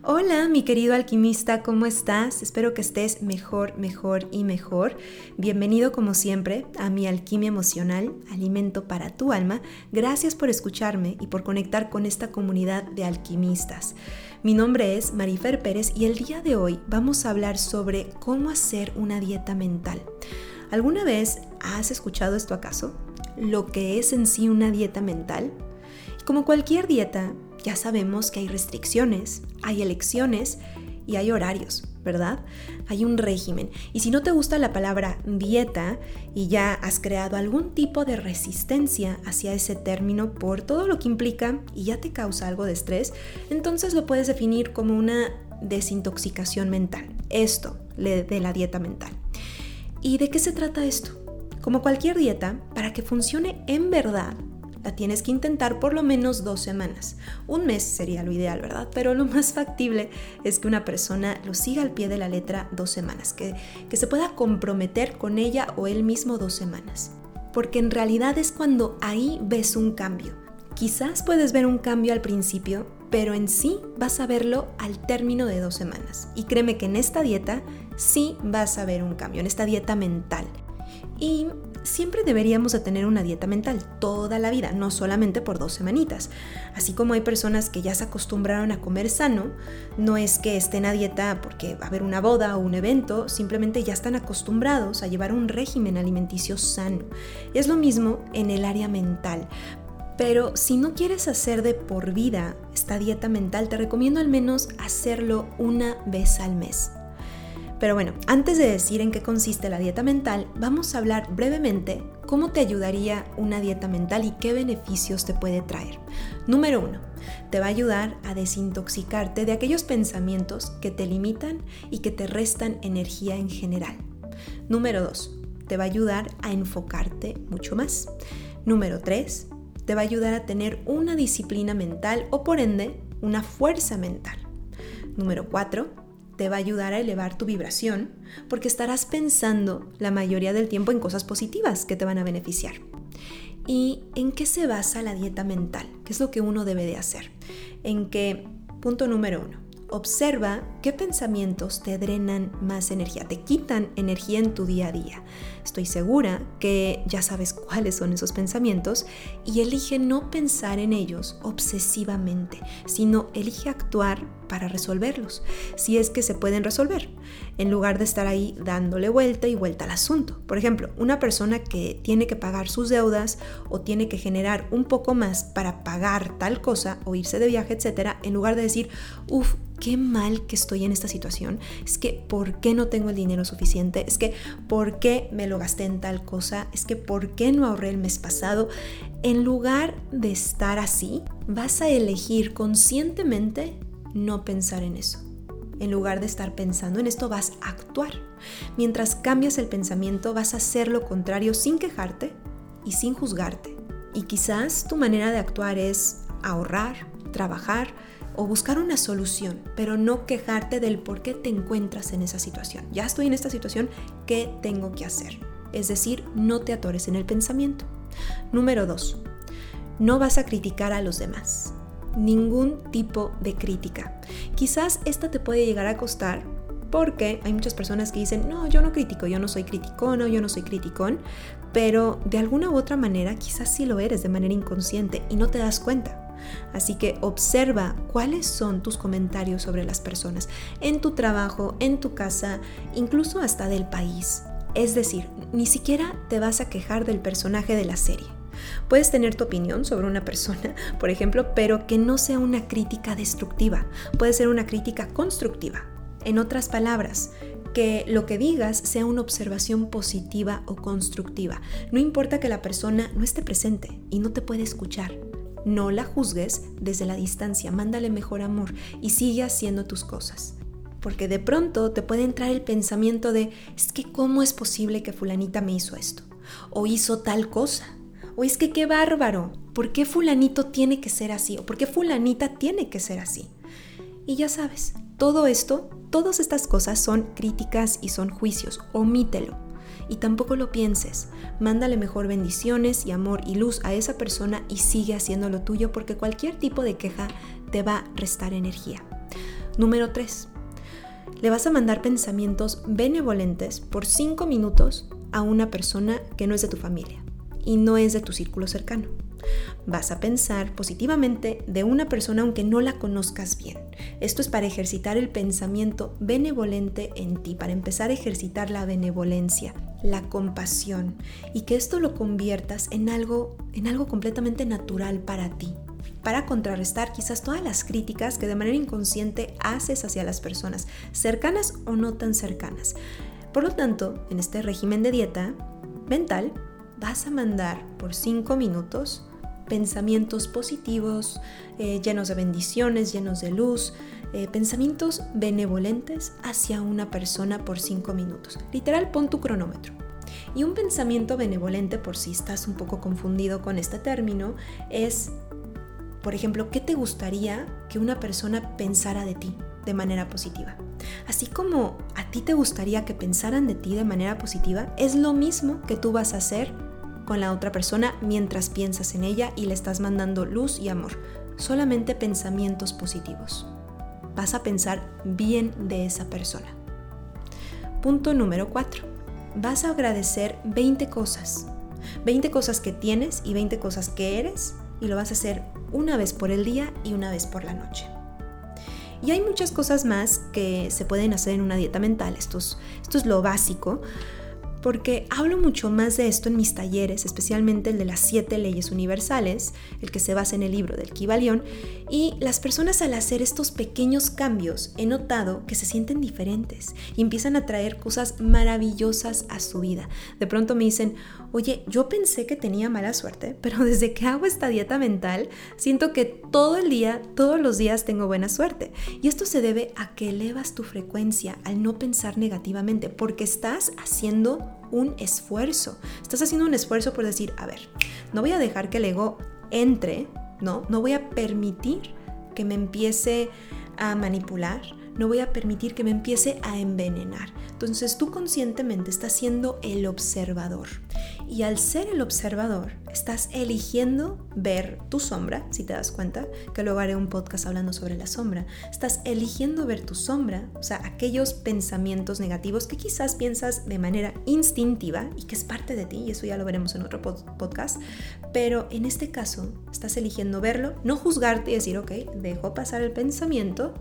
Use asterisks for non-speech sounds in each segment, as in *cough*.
Hola, mi querido alquimista, ¿cómo estás? Espero que estés mejor, mejor y mejor. Bienvenido como siempre a mi alquimia emocional, alimento para tu alma. Gracias por escucharme y por conectar con esta comunidad de alquimistas. Mi nombre es Marifer Pérez y el día de hoy vamos a hablar sobre cómo hacer una dieta mental. ¿Alguna vez has escuchado esto acaso? Lo que es en sí una dieta mental. Como cualquier dieta, ya sabemos que hay restricciones, hay elecciones y hay horarios, ¿verdad? Hay un régimen. Y si no te gusta la palabra dieta y ya has creado algún tipo de resistencia hacia ese término por todo lo que implica y ya te causa algo de estrés, entonces lo puedes definir como una desintoxicación mental. Esto de la dieta mental. ¿Y de qué se trata esto? Como cualquier dieta, para que funcione en verdad, la tienes que intentar por lo menos dos semanas. Un mes sería lo ideal, ¿verdad? Pero lo más factible es que una persona lo siga al pie de la letra dos semanas, que, que se pueda comprometer con ella o él mismo dos semanas. Porque en realidad es cuando ahí ves un cambio. Quizás puedes ver un cambio al principio, pero en sí vas a verlo al término de dos semanas. Y créeme que en esta dieta sí vas a ver un cambio, en esta dieta mental. Y siempre deberíamos de tener una dieta mental toda la vida, no solamente por dos semanitas. Así como hay personas que ya se acostumbraron a comer sano, no es que estén a dieta porque va a haber una boda o un evento, simplemente ya están acostumbrados a llevar un régimen alimenticio sano. Es lo mismo en el área mental. Pero si no quieres hacer de por vida esta dieta mental, te recomiendo al menos hacerlo una vez al mes. Pero bueno, antes de decir en qué consiste la dieta mental, vamos a hablar brevemente cómo te ayudaría una dieta mental y qué beneficios te puede traer. Número uno, te va a ayudar a desintoxicarte de aquellos pensamientos que te limitan y que te restan energía en general. Número dos, te va a ayudar a enfocarte mucho más. Número tres, te va a ayudar a tener una disciplina mental o por ende una fuerza mental. Número cuatro, te va a ayudar a elevar tu vibración porque estarás pensando la mayoría del tiempo en cosas positivas que te van a beneficiar. ¿Y en qué se basa la dieta mental? ¿Qué es lo que uno debe de hacer? En que, punto número uno, Observa qué pensamientos te drenan más energía, te quitan energía en tu día a día. Estoy segura que ya sabes *laughs* cuáles son esos pensamientos y elige no pensar en ellos obsesivamente, sino elige actuar para resolverlos, si es que se pueden resolver, en lugar de estar ahí dándole vuelta y vuelta al asunto. Por ejemplo, una persona que tiene que pagar sus deudas o tiene que generar un poco más para pagar tal cosa o irse de viaje, etcétera, en lugar de decir, uff, qué mal que estoy en esta situación, es que ¿por qué no tengo el dinero suficiente? Es que ¿por qué me lo gasté en tal cosa? Es que ¿por qué no ahorré el mes pasado? En lugar de estar así, vas a elegir conscientemente no pensar en eso. En lugar de estar pensando en esto, vas a actuar. Mientras cambias el pensamiento, vas a hacer lo contrario sin quejarte y sin juzgarte. Y quizás tu manera de actuar es ahorrar, trabajar, o buscar una solución, pero no quejarte del por qué te encuentras en esa situación. Ya estoy en esta situación, ¿qué tengo que hacer? Es decir, no te atores en el pensamiento. Número 2. No vas a criticar a los demás. Ningún tipo de crítica. Quizás esta te puede llegar a costar porque hay muchas personas que dicen, no, yo no critico, yo no soy criticón o yo no soy criticón, pero de alguna u otra manera quizás sí lo eres de manera inconsciente y no te das cuenta. Así que observa cuáles son tus comentarios sobre las personas en tu trabajo, en tu casa, incluso hasta del país. Es decir, ni siquiera te vas a quejar del personaje de la serie. Puedes tener tu opinión sobre una persona, *laughs* por ejemplo, pero que no sea una crítica destructiva. Puede ser una crítica constructiva. En otras palabras, que lo que digas sea una observación positiva o constructiva. No importa que la persona no esté presente y no te puede escuchar. No la juzgues desde la distancia, mándale mejor amor y sigue haciendo tus cosas. Porque de pronto te puede entrar el pensamiento de, es que cómo es posible que fulanita me hizo esto, o hizo tal cosa, o es que qué bárbaro, ¿por qué fulanito tiene que ser así? ¿O por qué fulanita tiene que ser así? Y ya sabes, todo esto, todas estas cosas son críticas y son juicios, omítelo y tampoco lo pienses. Mándale mejor bendiciones y amor y luz a esa persona y sigue haciendo lo tuyo porque cualquier tipo de queja te va a restar energía. Número 3. Le vas a mandar pensamientos benevolentes por 5 minutos a una persona que no es de tu familia y no es de tu círculo cercano. Vas a pensar positivamente de una persona aunque no la conozcas bien. Esto es para ejercitar el pensamiento benevolente en ti, para empezar a ejercitar la benevolencia, la compasión y que esto lo conviertas en algo en algo completamente natural para ti, para contrarrestar quizás todas las críticas que de manera inconsciente haces hacia las personas, cercanas o no tan cercanas. Por lo tanto, en este régimen de dieta mental, vas a mandar por 5 minutos pensamientos positivos, eh, llenos de bendiciones, llenos de luz, eh, pensamientos benevolentes hacia una persona por 5 minutos. Literal, pon tu cronómetro. Y un pensamiento benevolente, por si estás un poco confundido con este término, es, por ejemplo, ¿qué te gustaría que una persona pensara de ti de manera positiva? Así como a ti te gustaría que pensaran de ti de manera positiva, es lo mismo que tú vas a hacer con la otra persona mientras piensas en ella y le estás mandando luz y amor. Solamente pensamientos positivos. Vas a pensar bien de esa persona. Punto número 4. Vas a agradecer 20 cosas. 20 cosas que tienes y 20 cosas que eres y lo vas a hacer una vez por el día y una vez por la noche. Y hay muchas cosas más que se pueden hacer en una dieta mental. Esto es, esto es lo básico porque hablo mucho más de esto en mis talleres, especialmente el de las siete leyes universales, el que se basa en el libro del Kibalión, y las personas al hacer estos pequeños cambios he notado que se sienten diferentes y empiezan a traer cosas maravillosas a su vida. De pronto me dicen, oye, yo pensé que tenía mala suerte, pero *laughs* desde que hago esta dieta mental, siento que todo el día, todos los días tengo buena suerte. Y esto se debe a que elevas tu frecuencia al no pensar negativamente, porque estás haciendo un esfuerzo. Estás haciendo un esfuerzo por decir, a ver, no voy a dejar que el ego entre, ¿no? No voy a permitir que me empiece a manipular, no voy a permitir que me empiece a envenenar. Entonces tú conscientemente estás siendo el observador. Y al ser el observador, estás eligiendo ver tu sombra, si te das cuenta, que luego haré un podcast hablando sobre la sombra. Estás eligiendo ver tu sombra, o sea, aquellos pensamientos negativos que quizás piensas de manera instintiva y que es parte de ti, y eso ya lo veremos en otro podcast. Pero en este caso, estás eligiendo verlo, no juzgarte y decir, ok, dejo pasar el pensamiento,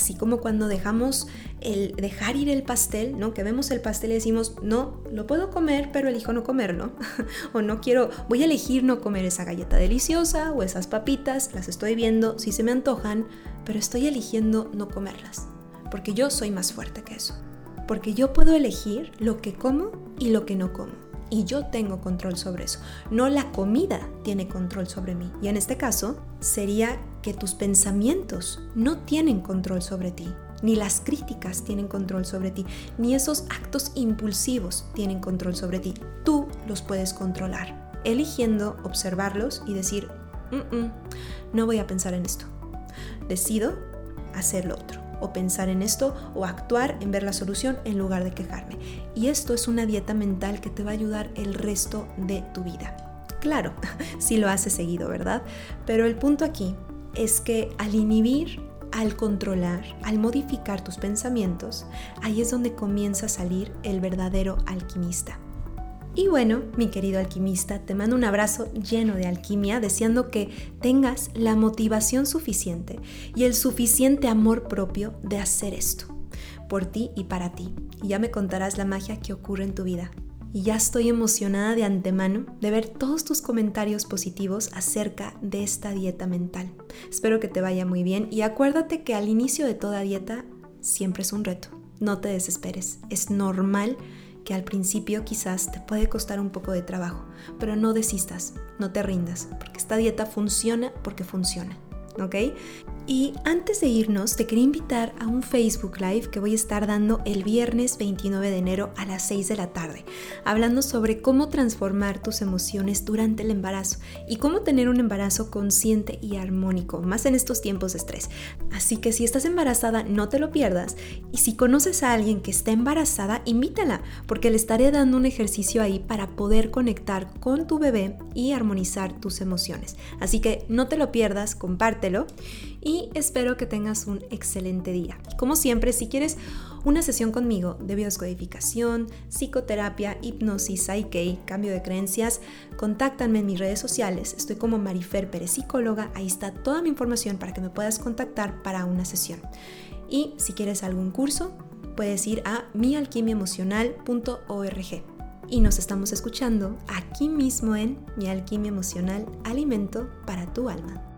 Así como cuando dejamos el dejar ir el pastel, ¿no? Que vemos el pastel y decimos, no, lo puedo comer, pero elijo no comerlo. *laughs* o no quiero, voy a elegir no comer esa galleta deliciosa o esas papitas, las estoy viendo, si se me antojan, pero estoy eligiendo no comerlas. Porque yo soy más fuerte que eso. Porque yo puedo elegir lo que como y lo que no como y yo tengo control sobre eso. No la comida tiene control sobre mí. Y en este caso sería que tus pensamientos no tienen control sobre ti, ni las críticas tienen control sobre ti, ni esos actos impulsivos tienen control sobre ti. Tú los puedes controlar, eligiendo observarlos y decir, no voy a pensar en esto. Decido hacer lo otro o pensar en esto o actuar en ver la solución en lugar de quejarme. Y esto es una dieta mental que te va a ayudar el resto de tu vida. Claro, *laughs* si lo haces seguido, ¿verdad? Pero el punto aquí es que al inhibir, al controlar, al modificar tus pensamientos, ahí es donde comienza a salir el verdadero alquimista. Y bueno, mi querido alquimista, te mando un abrazo lleno de alquimia, deseando que tengas la motivación suficiente y el suficiente amor propio de hacer esto, por ti y para ti. Y ya me contarás la magia que ocurre en tu vida. Y ya estoy emocionada de antemano de ver todos tus comentarios positivos acerca de esta dieta mental. Espero que te vaya muy bien y acuérdate que al inicio de toda dieta siempre es un reto. No te desesperes, es normal que al principio quizás te puede costar un poco de trabajo, pero no desistas, no te rindas, porque esta dieta funciona porque funciona, ¿ok? Y antes de irnos, te quería invitar a un Facebook Live que voy a estar dando el viernes 29 de enero a las 6 de la tarde, hablando sobre cómo transformar tus emociones durante el embarazo y cómo tener un embarazo consciente y armónico, más en estos tiempos de estrés. Así que si estás embarazada, no te lo pierdas. Y si conoces a alguien que está embarazada, invítala, porque le estaré dando un ejercicio ahí para poder conectar con tu bebé y armonizar tus emociones. Así que no te lo pierdas, compártelo. Y espero que tengas un excelente día. Como siempre, si quieres una sesión conmigo de biodescodificación, psicoterapia, hipnosis, psyche, cambio de creencias, contáctame en mis redes sociales. Estoy como Marifer Pérez Psicóloga. Ahí está toda mi información para que me puedas contactar para una sesión. Y si quieres algún curso, puedes ir a mialquimiaemocional.org. Y nos estamos escuchando aquí mismo en Mi Alquimia Emocional, Alimento para tu Alma.